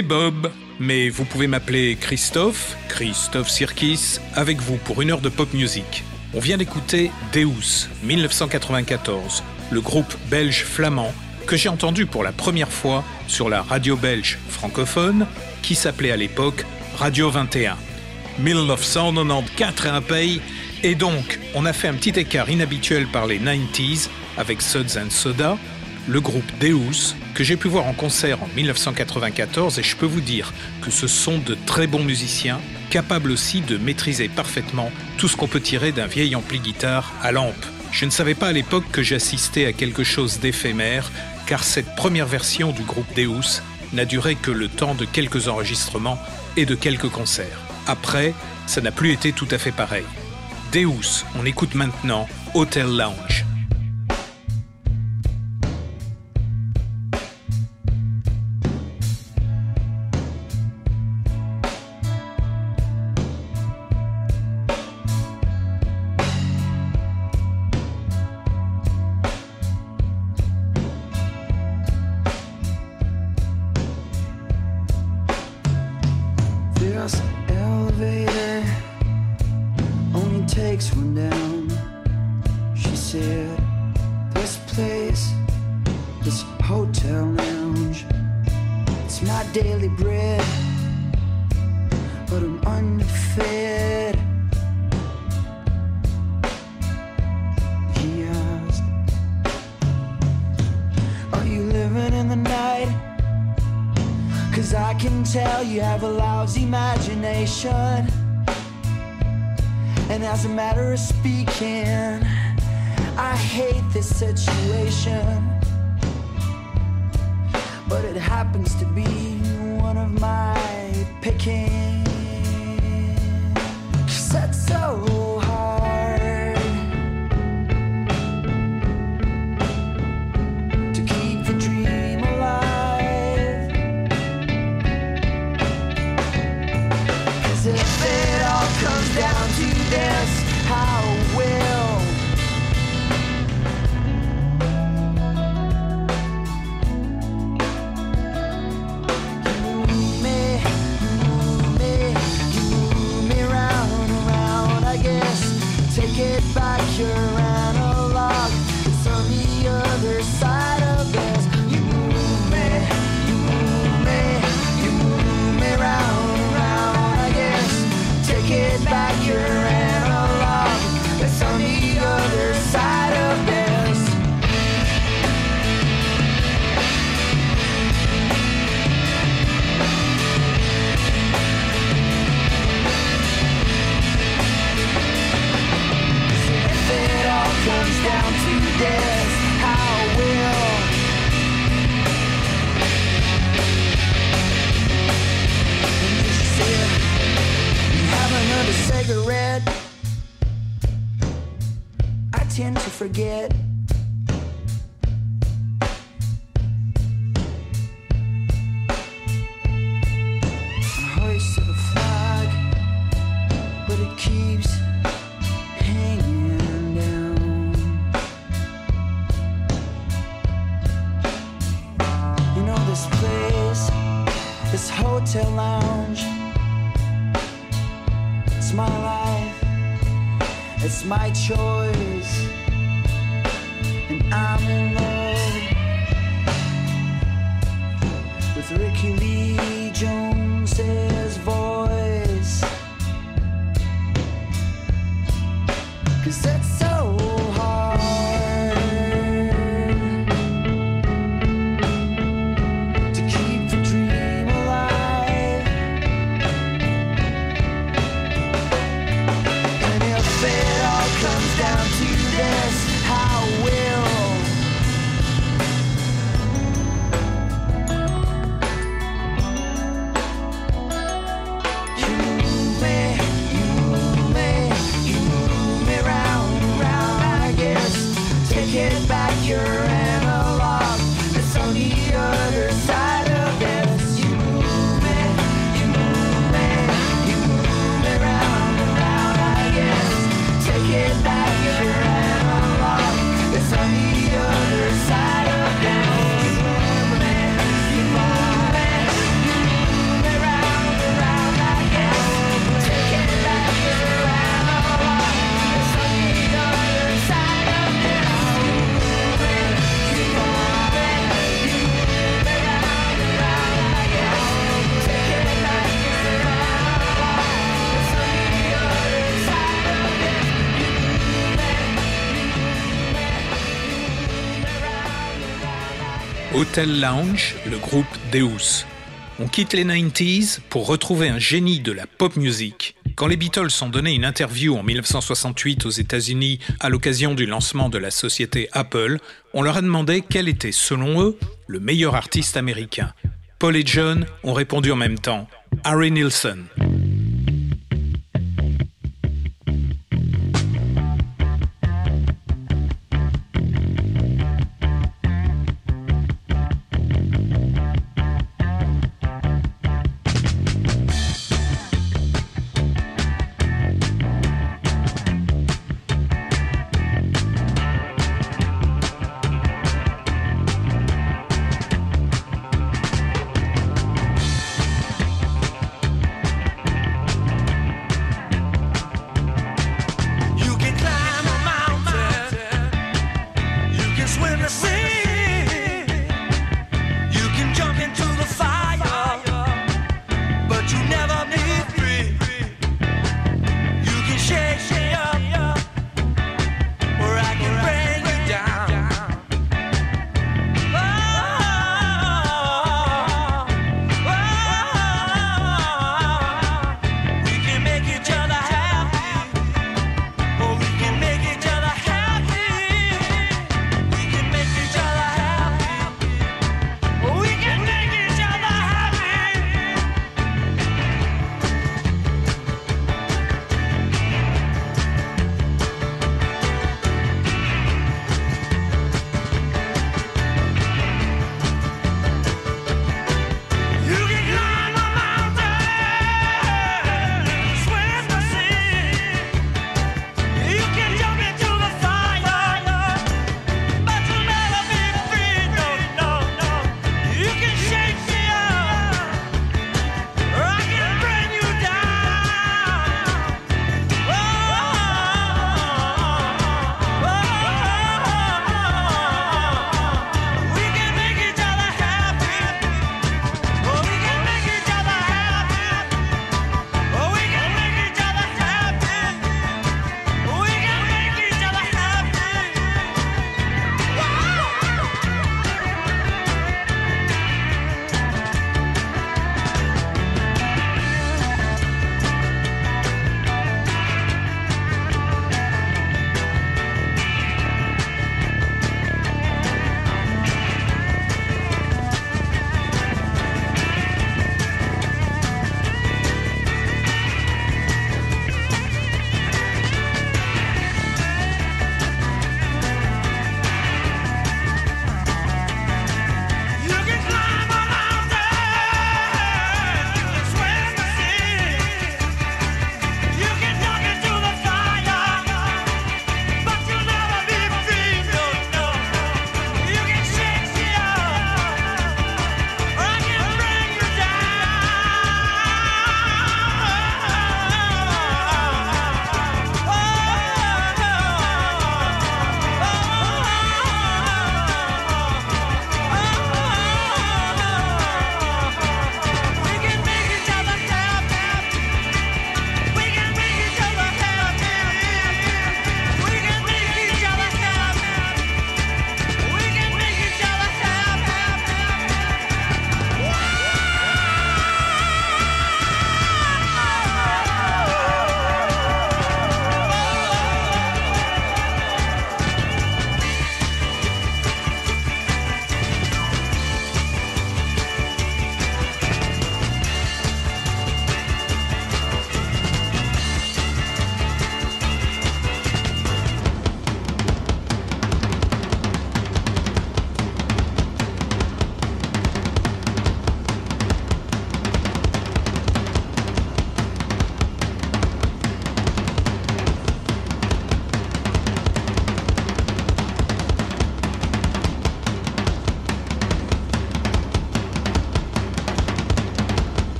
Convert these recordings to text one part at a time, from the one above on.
C'est Bob, mais vous pouvez m'appeler Christophe, Christophe Sirkis, avec vous pour une heure de pop music. On vient d'écouter Deus, 1994, le groupe belge flamand que j'ai entendu pour la première fois sur la radio belge francophone qui s'appelait à l'époque Radio 21. 1994 un pays Et donc, on a fait un petit écart inhabituel par les 90s avec Suds and Soda, le groupe Deus, que j'ai pu voir en concert en 1994 et je peux vous dire que ce sont de très bons musiciens, capables aussi de maîtriser parfaitement tout ce qu'on peut tirer d'un vieil ampli guitare à lampe. Je ne savais pas à l'époque que j'assistais à quelque chose d'éphémère, car cette première version du groupe Deus n'a duré que le temps de quelques enregistrements et de quelques concerts. Après, ça n'a plus été tout à fait pareil. Deus, on écoute maintenant Hotel Lounge. you have a lousy imagination. And as a matter of speaking, I hate this situation. But it happens to be one of my picking. Lounge, le groupe Deus. On quitte les 90s pour retrouver un génie de la pop music. Quand les Beatles ont donné une interview en 1968 aux États-Unis à l'occasion du lancement de la société Apple, on leur a demandé quel était, selon eux, le meilleur artiste américain. Paul et John ont répondu en même temps Harry Nilsson.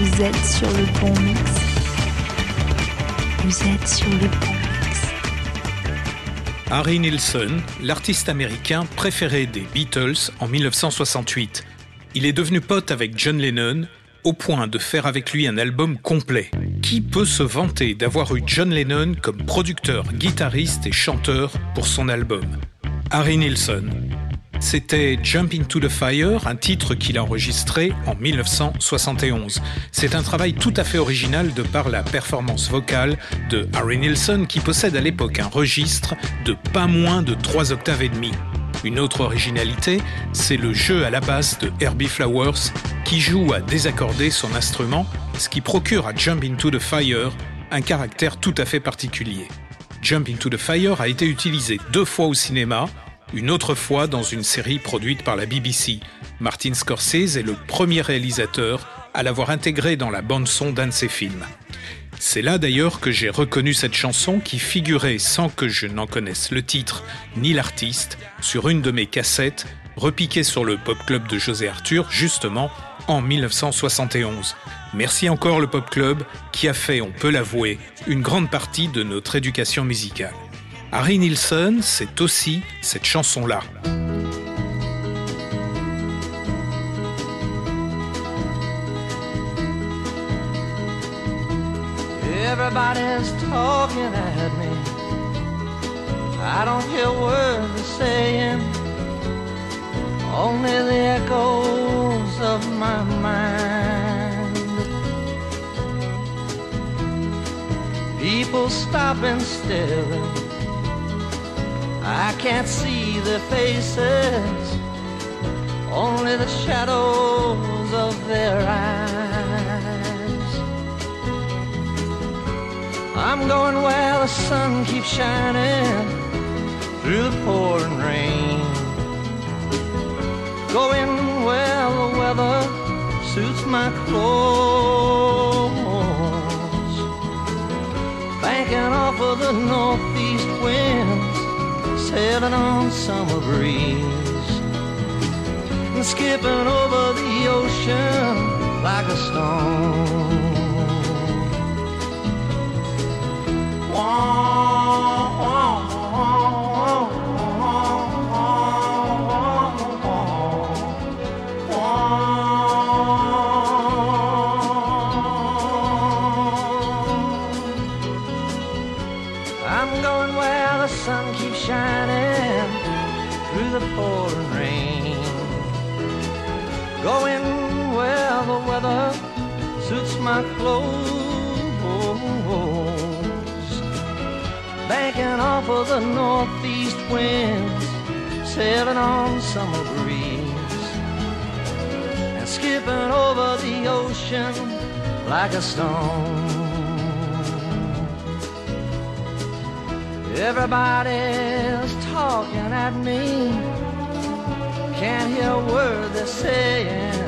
Vous êtes sur le bon mix. Vous êtes sur le bon mix. Harry Nilsson, l'artiste américain préféré des Beatles en 1968. Il est devenu pote avec John Lennon au point de faire avec lui un album complet. Qui peut se vanter d'avoir eu John Lennon comme producteur, guitariste et chanteur pour son album? Harry Nilsson. C'était Jump into the Fire, un titre qu'il a enregistré en 1971. C'est un travail tout à fait original de par la performance vocale de Harry Nilsson qui possède à l'époque un registre de pas moins de 3 octaves et demi. Une autre originalité, c'est le jeu à la basse de Herbie Flowers qui joue à désaccorder son instrument, ce qui procure à Jump into the Fire un caractère tout à fait particulier. Jump into the Fire a été utilisé deux fois au cinéma, une autre fois dans une série produite par la BBC. Martin Scorsese est le premier réalisateur à l'avoir intégré dans la bande-son d'un de ses films. C'est là d'ailleurs que j'ai reconnu cette chanson qui figurait sans que je n'en connaisse le titre ni l'artiste sur une de mes cassettes repiquée sur le Pop Club de José Arthur justement en 1971. Merci encore le Pop Club qui a fait, on peut l'avouer, une grande partie de notre éducation musicale. Harry Nilsson, c'est aussi cette chanson-là. Everybody's talking at me. I don't hear words they're saying, only the echoes of my mind. People stop and stare. I can't see their faces, only the shadows of their eyes. I'm going where the sun keeps shining through the pouring rain. Going where the weather suits my clothes. Banking off of the northeast winds, sailing on summer breeze. And skipping over the ocean like a stone. I'm weather suits my clothes. Banking off of the northeast winds, sailing on summer breeze, and skipping over the ocean like a stone. Everybody's talking at me. Can't hear a word they're saying.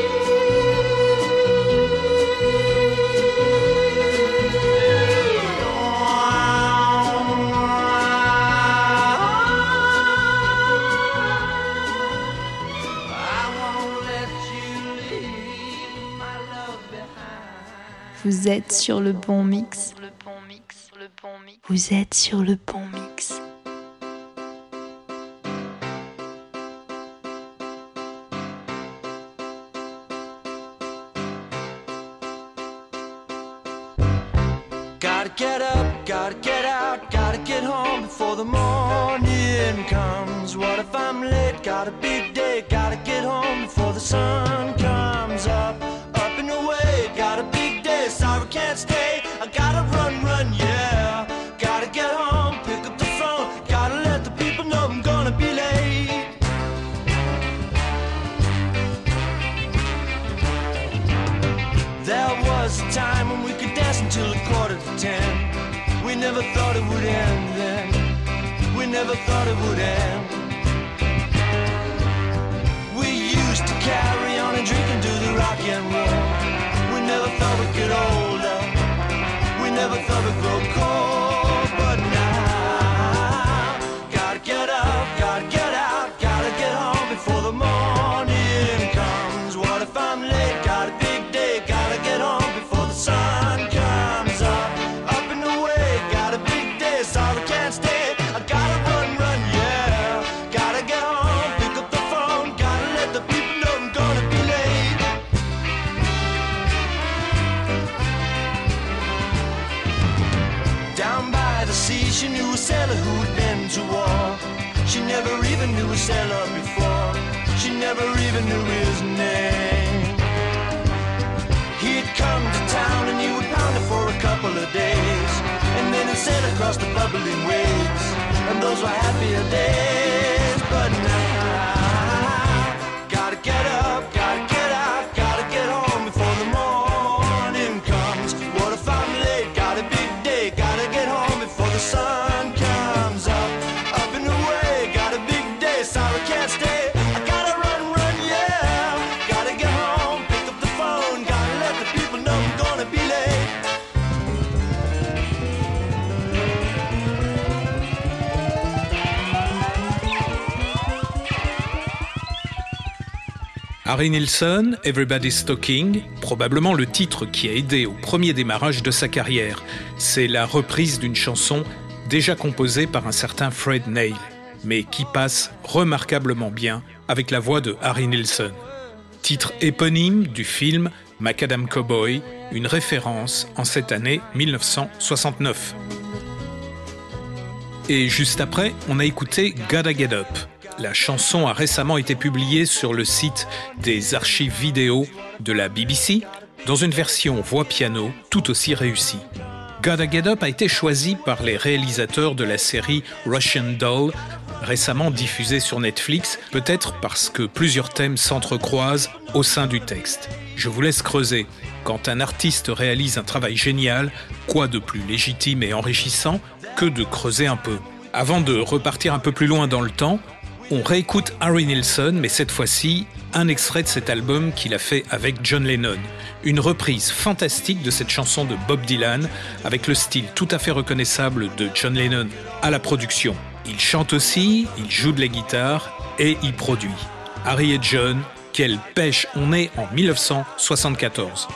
Vous êtes sur le bon mix. Vous êtes sur le bon sailor who'd been to war. She never even knew a sailor before. She never even knew his name. He'd come to town and he would pound her for a couple of days. And then he'd sail across the bubbling waves. And those were happier days. But now. Harry Nilsson, Everybody's Talking, probablement le titre qui a aidé au premier démarrage de sa carrière. C'est la reprise d'une chanson déjà composée par un certain Fred Neil, mais qui passe remarquablement bien avec la voix de Harry Nilsson. Titre éponyme du film Macadam Cowboy, une référence en cette année 1969. Et juste après, on a écouté Gotta Get Up. La chanson a récemment été publiée sur le site des archives vidéo de la BBC dans une version voix piano tout aussi réussie. Gotta Get Up a été choisi par les réalisateurs de la série Russian Doll, récemment diffusée sur Netflix, peut-être parce que plusieurs thèmes s'entrecroisent au sein du texte. Je vous laisse creuser. Quand un artiste réalise un travail génial, quoi de plus légitime et enrichissant que de creuser un peu? Avant de repartir un peu plus loin dans le temps, on réécoute Harry Nilsson, mais cette fois-ci, un extrait de cet album qu'il a fait avec John Lennon. Une reprise fantastique de cette chanson de Bob Dylan, avec le style tout à fait reconnaissable de John Lennon à la production. Il chante aussi, il joue de la guitare et il produit. Harry et John, quelle pêche on est en 1974.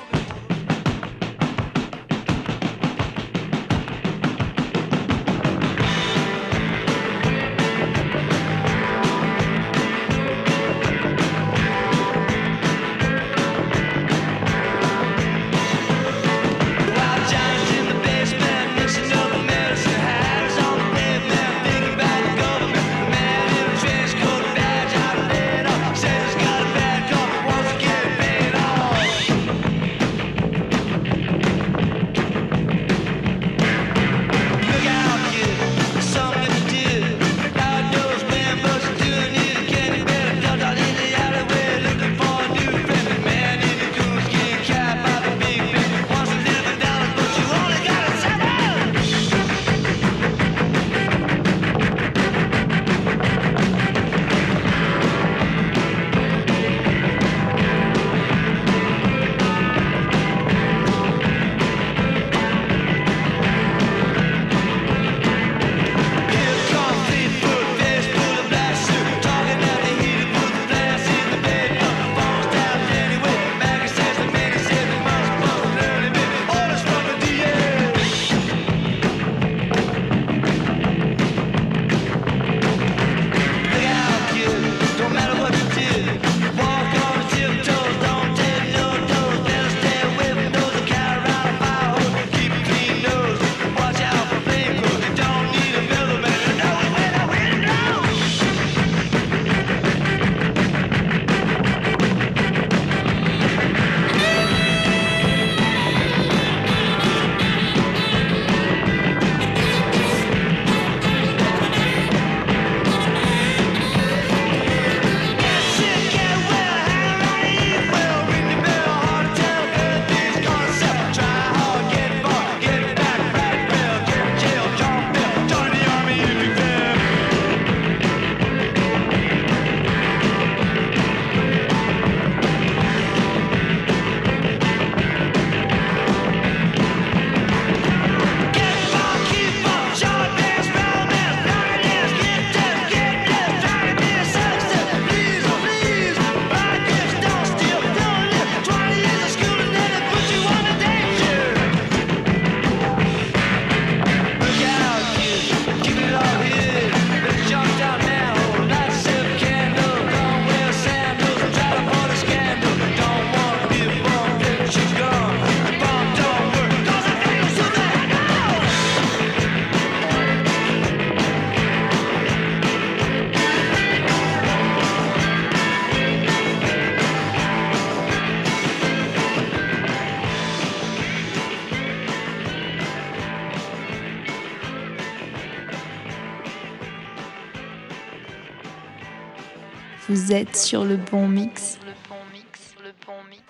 Sur le bon mix.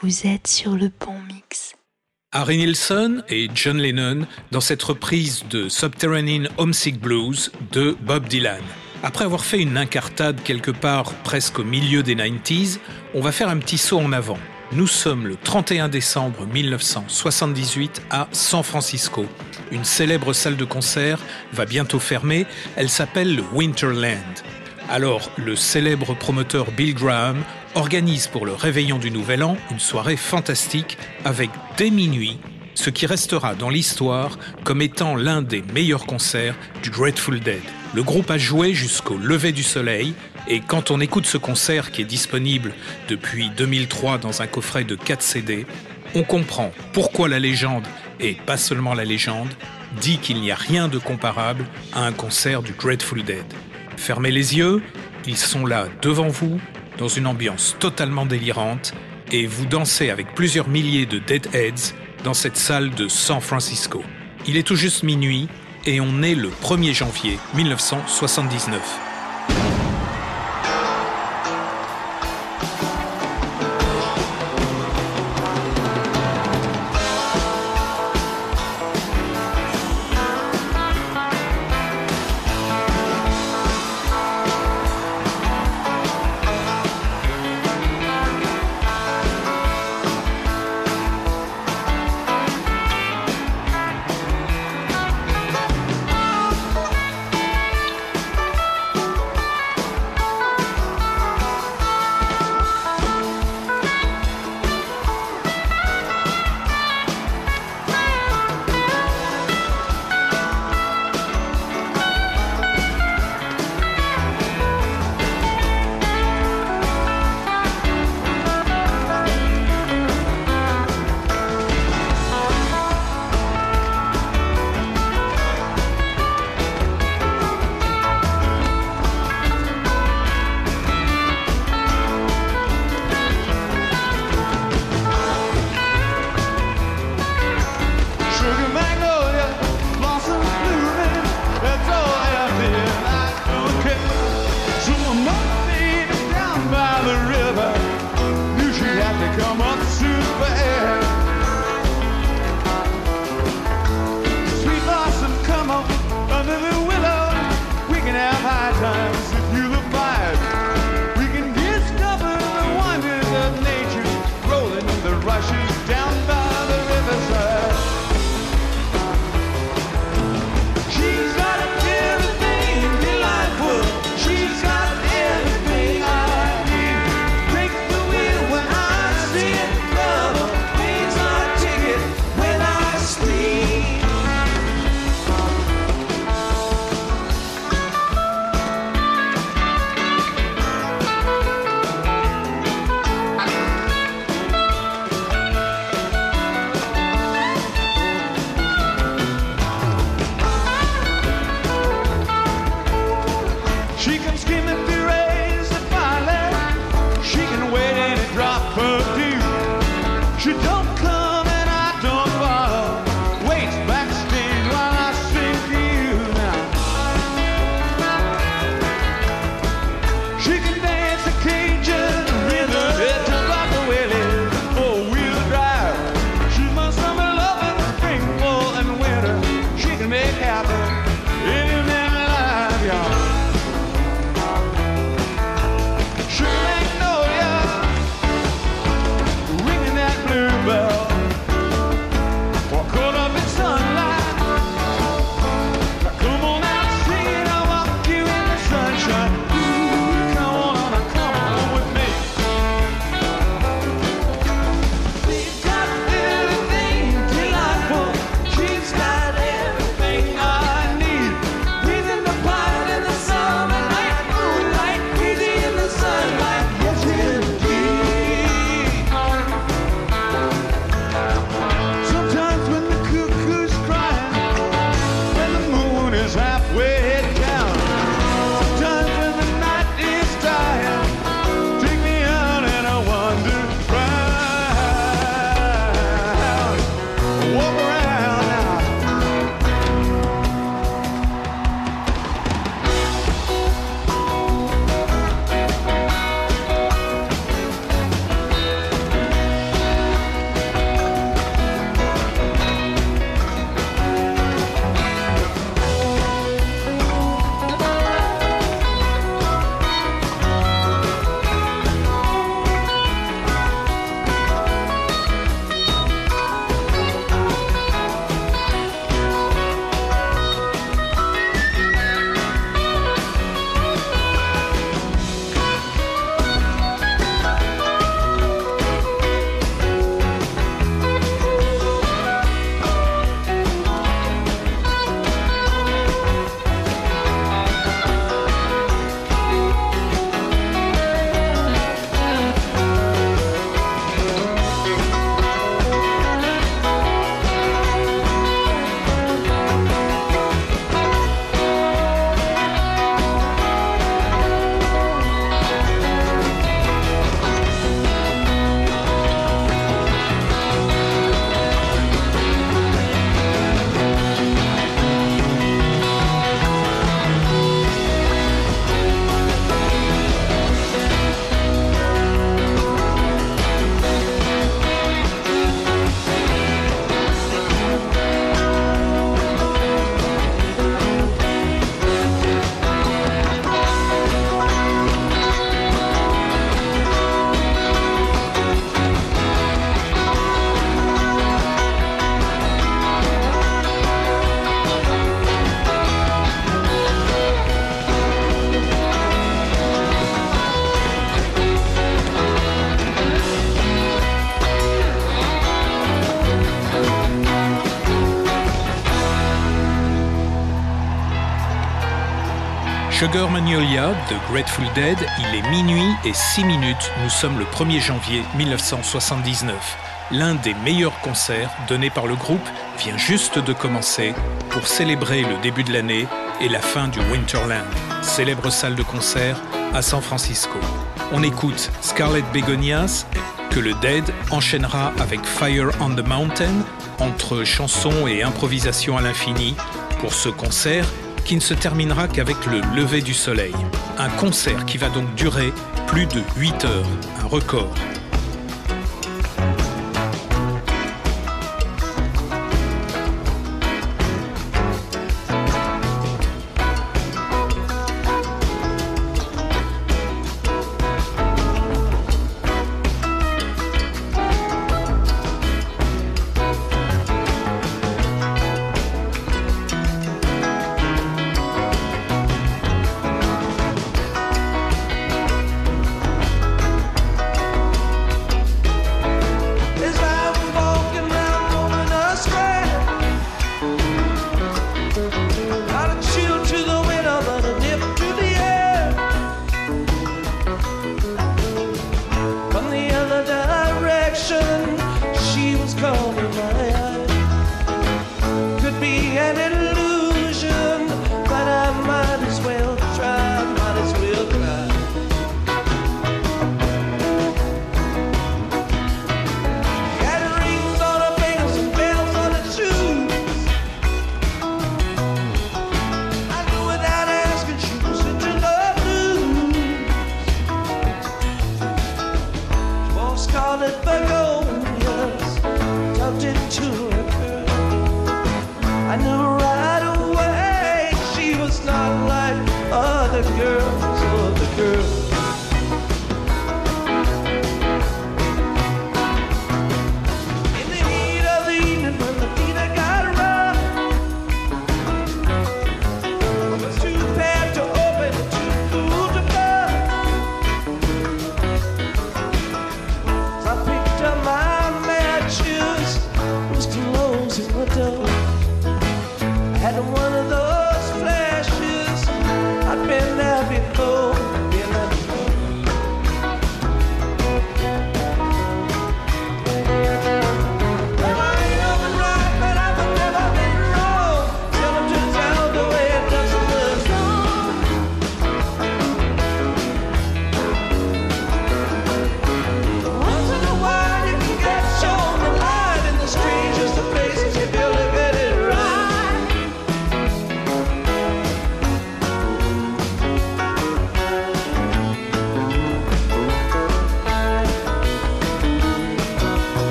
Vous êtes sur le bon mix. Harry Nilsson et John Lennon dans cette reprise de Subterranean Homesick Blues de Bob Dylan. Après avoir fait une incartade quelque part presque au milieu des 90s, on va faire un petit saut en avant. Nous sommes le 31 décembre 1978 à San Francisco. Une célèbre salle de concert va bientôt fermer, elle s'appelle le Winterland. Alors, le célèbre promoteur Bill Graham organise pour le réveillon du Nouvel An une soirée fantastique avec dès minuit ce qui restera dans l'histoire comme étant l'un des meilleurs concerts du Grateful Dead. Le groupe a joué jusqu'au lever du soleil et quand on écoute ce concert qui est disponible depuis 2003 dans un coffret de 4 CD, on comprend pourquoi la légende, et pas seulement la légende, dit qu'il n'y a rien de comparable à un concert du Grateful Dead. Fermez les yeux, ils sont là devant vous, dans une ambiance totalement délirante, et vous dansez avec plusieurs milliers de Deadheads dans cette salle de San Francisco. Il est tout juste minuit et on est le 1er janvier 1979. Magnolia de Grateful Dead, il est minuit et 6 minutes, nous sommes le 1er janvier 1979. L'un des meilleurs concerts donnés par le groupe vient juste de commencer pour célébrer le début de l'année et la fin du Winterland, célèbre salle de concert à San Francisco. On écoute Scarlet Begonias que le Dead enchaînera avec Fire on the Mountain entre chansons et improvisation à l'infini pour ce concert qui ne se terminera qu'avec le lever du soleil. Un concert qui va donc durer plus de 8 heures, un record.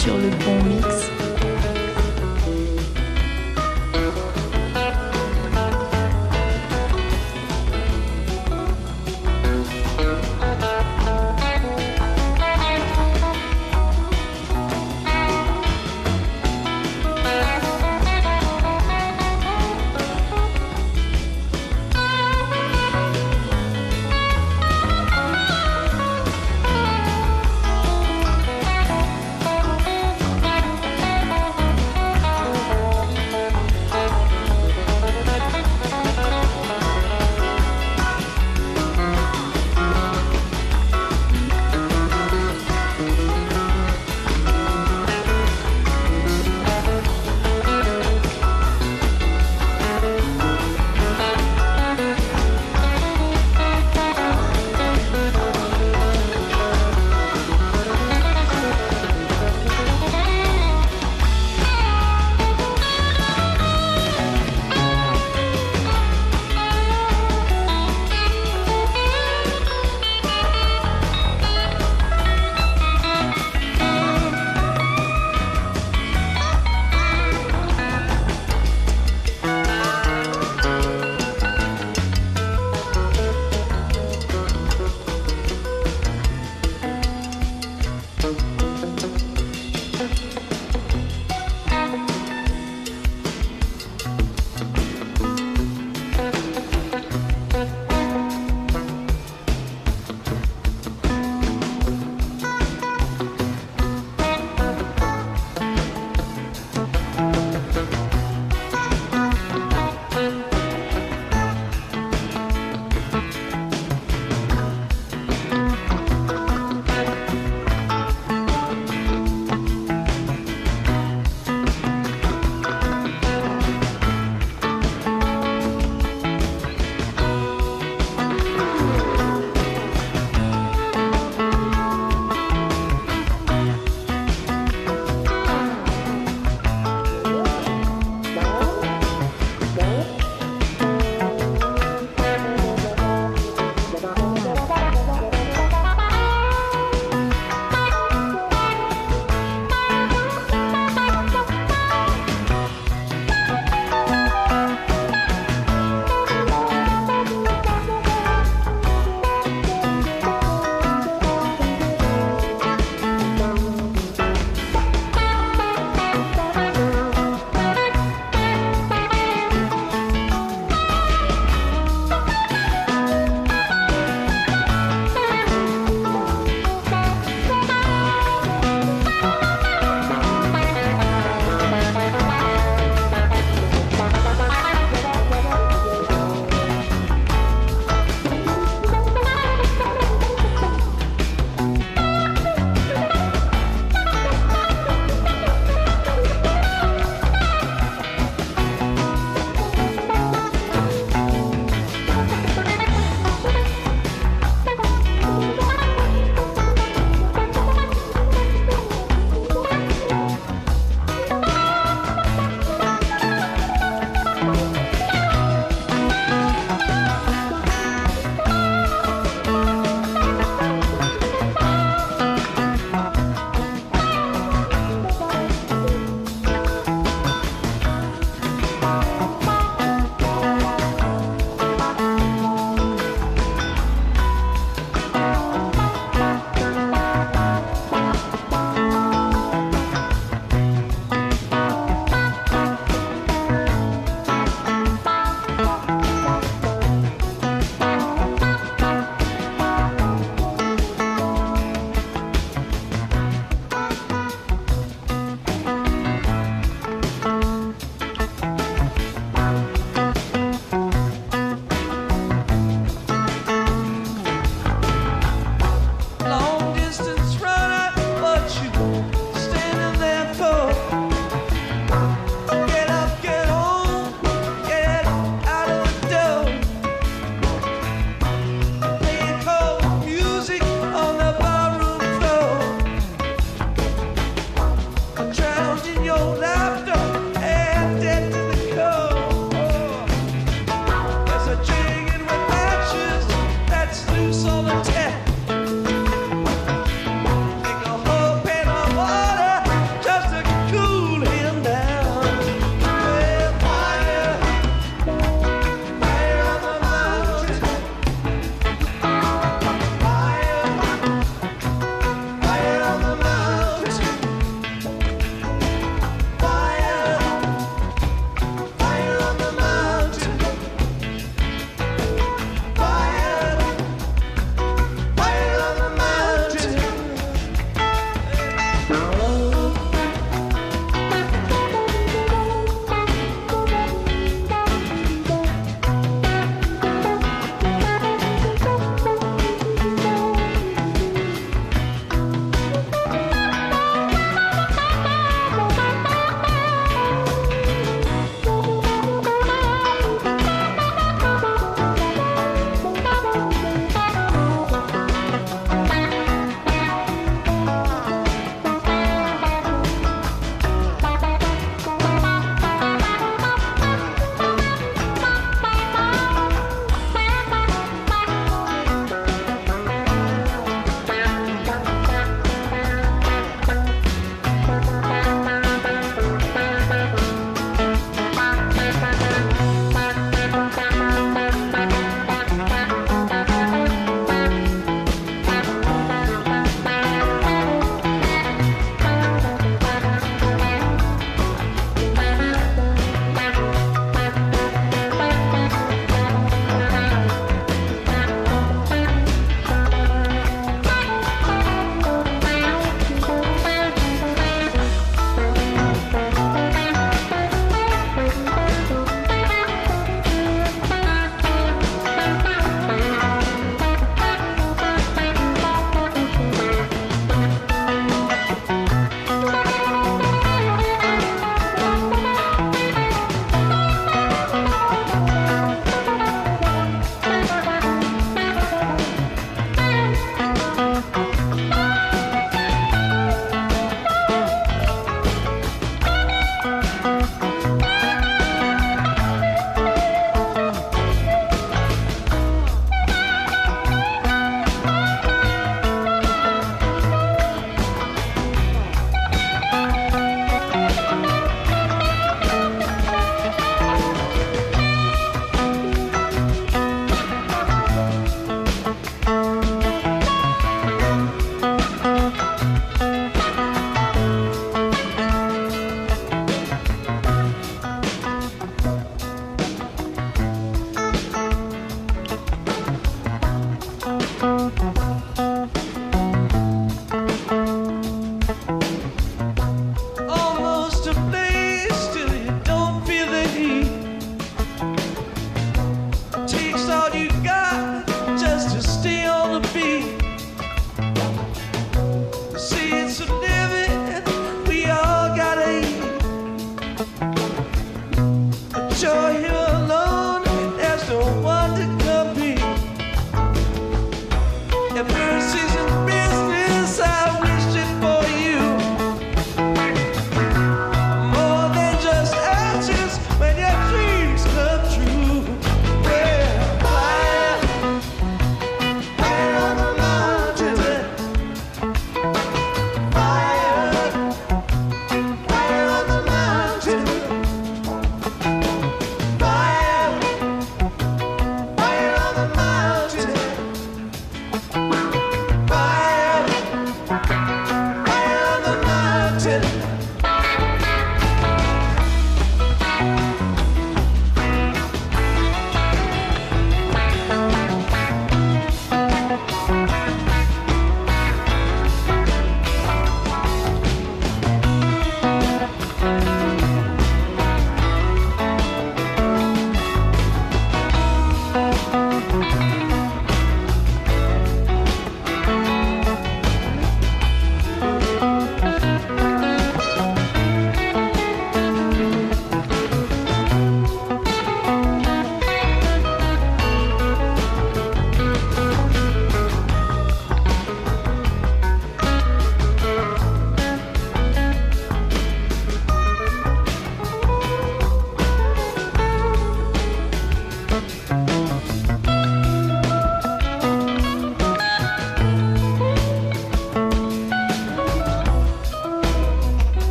Sur le bon mix.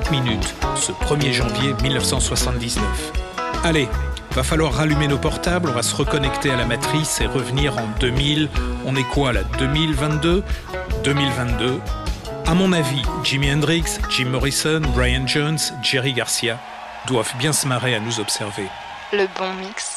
30 minutes, ce 1er janvier 1979. Allez, va falloir rallumer nos portables, on va se reconnecter à la matrice et revenir en 2000. On est quoi là 2022 2022. À mon avis, Jimi Hendrix, Jim Morrison, Brian Jones, Jerry Garcia doivent bien se marrer à nous observer. Le bon mix.